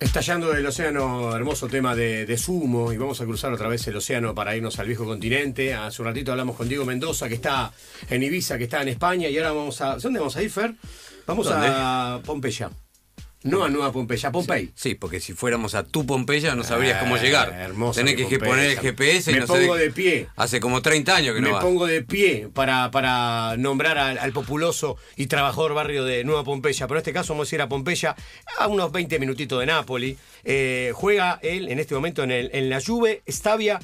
Estallando del océano, hermoso tema de, de, sumo, y vamos a cruzar otra vez el océano para irnos al viejo continente. Hace un ratito hablamos con Diego Mendoza, que está en Ibiza, que está en España, y ahora vamos a. ¿Dónde vamos a ir, Fer? Vamos a Pompeya. No a Nueva Pompeya, a Pompey. Sí, porque si fuéramos a tu Pompeya no sabrías cómo llegar. Eh, hermoso Tenés que, poner el GPS y Me no pongo de pie. Hace como 30 años que Me no vas. pongo de pie para, para nombrar al, al populoso y trabajador barrio de Nueva Pompeya. Pero en este caso vamos a ir a Pompeya, a unos 20 minutitos de Nápoli. Eh, juega él en este momento en, el, en la Juve, Stavia,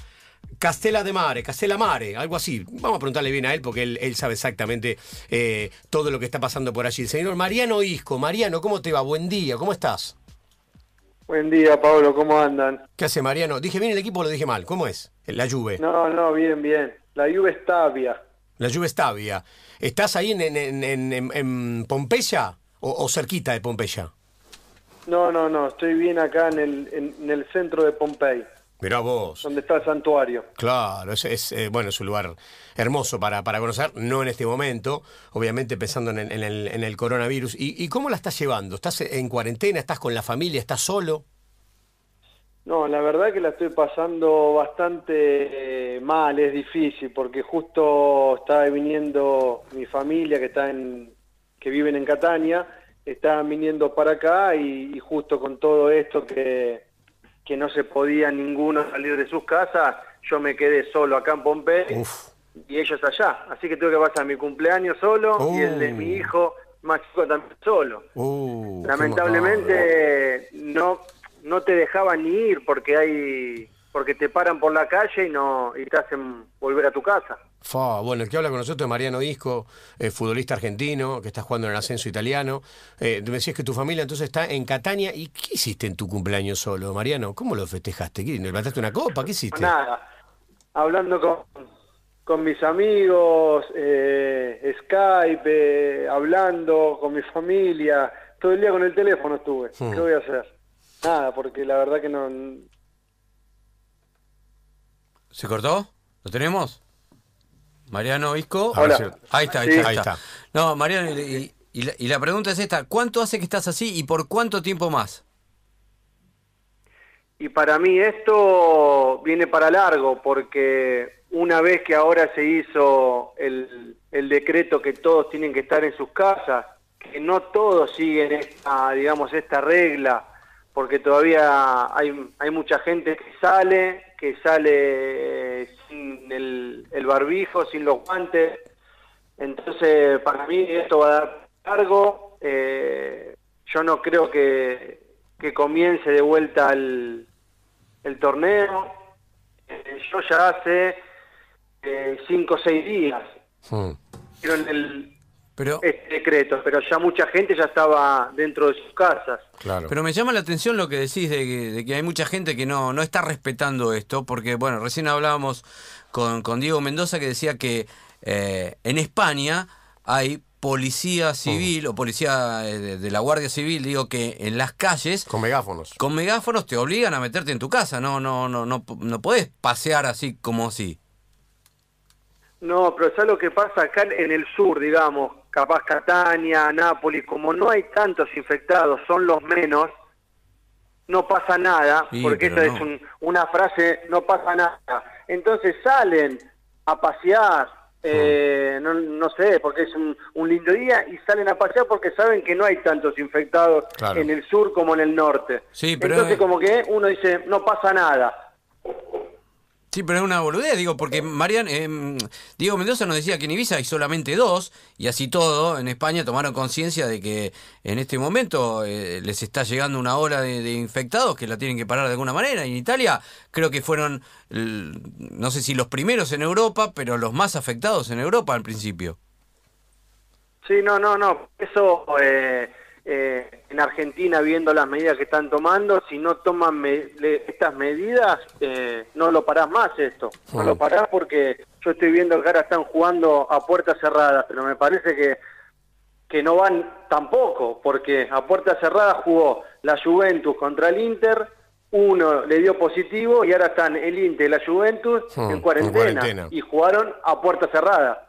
Castella de Mare, Castella Mare, algo así. Vamos a preguntarle bien a él porque él, él sabe exactamente eh, todo lo que está pasando por allí. El señor Mariano Isco. Mariano, ¿cómo te va? Buen día, ¿cómo estás? Buen día, Pablo, ¿cómo andan? ¿Qué hace Mariano? ¿Dije bien el equipo o lo dije mal? ¿Cómo es? La Juve. No, no, bien, bien. La Juve está Tabia. La Juve Stavia. ¿Estás ahí en, en, en, en- en Pompeya o, o cerquita de Pompeya? No, no, no, estoy bien acá en el, en el centro de Pompey, Mirá vos. donde está el santuario. Claro, es, es, eh, bueno, es un lugar hermoso para, para conocer, no en este momento, obviamente pensando en el, en el, en el coronavirus. ¿Y, ¿Y cómo la estás llevando? ¿Estás en cuarentena? ¿Estás con la familia? ¿Estás solo? No, la verdad que la estoy pasando bastante eh, mal, es difícil, porque justo está viniendo mi familia que está en, que viven en Catania, estaban viniendo para acá y, y justo con todo esto que, que no se podía ninguno salir de sus casas, yo me quedé solo acá en Pompey Uf. y ellos allá. Así que tuve que pasar mi cumpleaños solo y el de mi hijo más chico también solo. Uh, qué Lamentablemente no no te dejaban ni ir porque hay porque te paran por la calle y no y te hacen volver a tu casa. Fa, bueno, el que habla con nosotros es Mariano Disco, eh, futbolista argentino, que está jugando en el ascenso italiano. Eh, me decías que tu familia entonces está en Catania. ¿Y qué hiciste en tu cumpleaños solo, Mariano? ¿Cómo lo festejaste? ¿Qué, ¿Levantaste una copa? ¿Qué hiciste? Nada, hablando con, con mis amigos, eh, Skype, eh, hablando con mi familia, todo el día con el teléfono estuve. Hmm. ¿Qué voy a hacer? Nada, porque la verdad que no ¿Se cortó? ¿Lo tenemos? Mariano Isco. A ver Hola. Ahí está, ahí Sí. está. Ahí ahí está. está. No, Mariano, y, y- y la, y la pregunta es esta: ¿cuánto hace que estás así y por cuánto tiempo más? Y para mí esto viene para largo, porque una vez que ahora se hizo el, el decreto que todos tienen que estar en sus casas, que no todos siguen esta, digamos, esta regla, porque todavía hay, hay mucha gente que sale, que sale sin el, el barbijo, sin los guantes. Entonces, para mí esto va a dar largo. Eh, yo no creo que, que comience de vuelta el, el torneo. Eh, yo ya hace eh, cinco o seis días Hmm. hicieron el, Pero, este decreto, pero ya mucha gente ya estaba dentro de sus casas. Claro. pero me llama la atención lo que decís de que, de que hay mucha gente que no, no está respetando esto, porque, bueno, recién hablábamos con, con Diego Mendoza que decía que eh, en España hay policía civil o policía eh, de, de la Guardia Civil, digo que en las calles Con megáfonos. con megáfonos te obligan a meterte en tu casa, no, no, no, no, no podés pasear así como así. No, pero ¿sabes lo que pasa acá en el sur, digamos? Capaz Catania, Nápoles, como no hay tantos infectados, son los menos, no pasa nada, Sí, porque esa no. es un- una frase, no pasa nada. Entonces salen a pasear, eh, no, no sé, porque es un, un lindo día, y salen a pasear porque saben que no hay tantos infectados Claro. en el sur como en el norte. Sí, pero Entonces es- como que uno dice, no pasa nada. Sí, pero es una boludez, digo, porque Marian, eh, Diego Mendoza nos decía que en Ibiza hay solamente dos, y así todo, en España tomaron conciencia de que en este momento eh, les está llegando una ola de, infectados que la tienen que parar de alguna manera. Y en Italia creo que fueron, no sé si los primeros en Europa, pero los más afectados en Europa al principio. Sí, no, no, no. Eso eh, eh, en Argentina, viendo las medidas que están tomando, si no toman me- le- estas medidas, eh, no lo parás más esto. No lo parás porque yo estoy viendo que ahora están jugando a puertas cerradas, pero me parece que, que no van tampoco, porque a puertas cerradas jugó la Juventus contra el Inter, uno le dio positivo y ahora están el Inter y la Juventus Hmm, en, en cuarentena, cuarentena. y jugaron a puerta cerrada.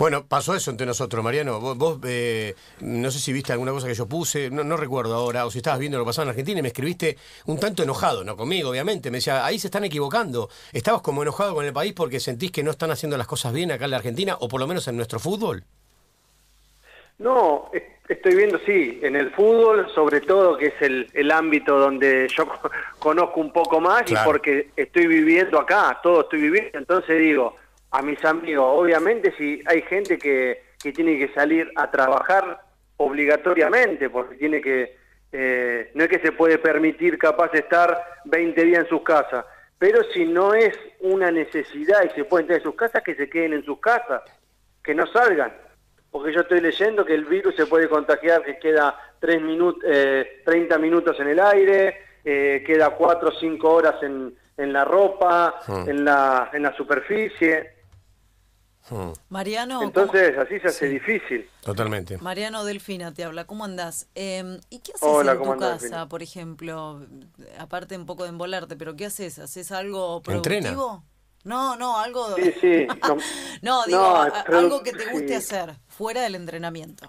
Bueno, pasó eso entre nosotros, Mariano. Vos, vos, eh, no sé si viste alguna cosa que yo puse, no, no recuerdo ahora, o si estabas viendo lo que pasaba en Argentina y me escribiste un tanto enojado, no conmigo, obviamente. Me decía, ahí se están equivocando. Estabas como enojado con el país porque sentís que no están haciendo las cosas bien acá en la Argentina, o por lo menos en nuestro fútbol. No, es- estoy viendo, sí, en el fútbol, sobre todo, que es el, el ámbito donde yo co- conozco un poco más Claro. y porque estoy viviendo acá, todo estoy viviendo. Entonces digo, a mis amigos, obviamente si hay gente que, que tiene que salir a trabajar obligatoriamente, porque tiene que, eh, no es que se puede permitir capaz estar 20 días en sus casas, pero si no es una necesidad y se pueden estar en sus casas, que se queden en sus casas, que no salgan. Porque yo estoy leyendo que el virus se puede contagiar, que queda tres minut- eh, 30 minutos en el aire, eh, queda 4 o 5 horas en, en la ropa, en, la, en la superficie. Hmm, Mariano, Entonces así se hace difícil. totalmente. ¿cómo- Mariano Delfina te habla, ¿cómo andás? Eh, ¿Y qué haces Hola, en ¿cómo tu andás, casa, Delfina? por ejemplo? Aparte un poco de embolarte, pero ¿qué haces? ¿Haces algo Entrena. productivo? No, no, algo... Sí, sí. No, No, digo, No, a- pero- algo que te guste sí. hacer, fuera del entrenamiento.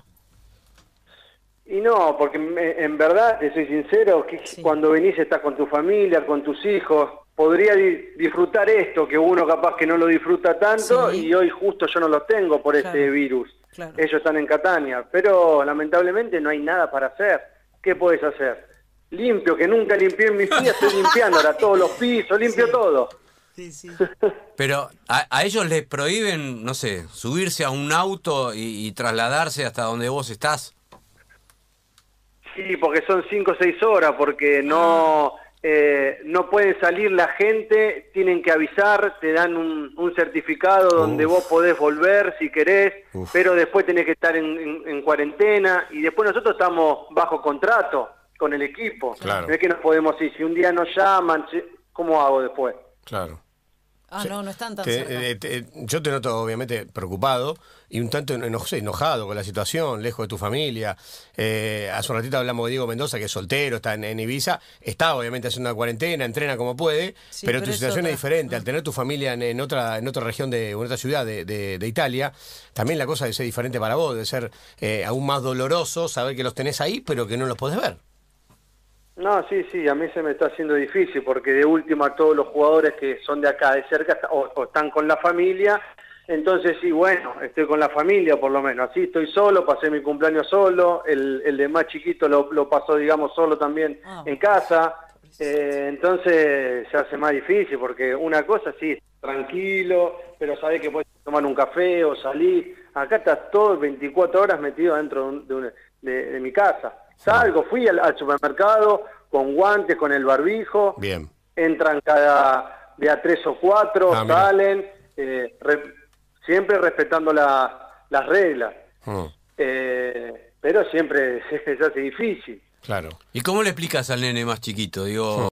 Y no, porque me- en verdad, te soy sincero, que Sí. cuando venís estás con tu familia, con tus hijos, podría di- disfrutar esto, que uno capaz que no lo disfruta tanto Sí. y hoy justo yo no lo tengo por Claro, este virus. claro. Ellos están en Catania, pero lamentablemente no hay nada para hacer. ¿Qué puedes hacer? Limpio, que nunca limpié en mi vida, estoy limpiando ahora todos los pisos, limpio todo. Sí, sí. Pero a, a ellos les prohíben, no sé, subirse a un auto y, y trasladarse hasta donde vos estás. Sí, porque son cinco o seis horas, porque no eh, no pueden salir la gente, tienen que avisar, te dan un, un certificado donde Uf. vos podés volver si querés, Uf. pero después tenés que estar en, en- en cuarentena y después nosotros estamos bajo contrato con el equipo. Claro. No es que nos podemos ir, si un día nos llaman, ¿cómo hago después? Claro. Ah, Sí. no, no están tan Te- cerca. eh, te- yo te noto obviamente preocupado y un tanto eno- enojado con la situación, lejos de tu familia. Eh, hace un ratito hablamos de Diego Mendoza, que es soltero, está en, en Ibiza, está obviamente haciendo una cuarentena, entrena como puede, Sí, pero, pero tu situación es diferente. Mm. Al tener tu familia en, en otra en otra región de en otra ciudad de, de- de Italia, también la cosa debe ser diferente para vos, de ser eh, aún más doloroso saber que los tenés ahí, pero que no los podés ver. No, sí, sí, a mí se me está haciendo difícil porque de última todos los jugadores que son de acá de cerca o, o están con la familia, entonces sí, bueno, estoy con la familia por lo menos, así estoy solo, pasé mi cumpleaños solo, el, el de más chiquito lo, lo pasó, digamos, solo también Ah. en casa, eh, entonces se hace más difícil porque una cosa sí, tranquilo, pero sabés que puedes tomar un café o salir, acá estás todo 24 horas metido dentro de, un- de un- de- de mi casa. Salgo, fui al, al supermercado con guantes, con el barbijo, Bien. entran cada de a tres o cuatro, Ah, salen, eh, re- siempre respetando la- las reglas. Mm, Eh, pero siempre se, se hace difícil. claro. ¿Y cómo le explicas al nene más chiquito? Digo,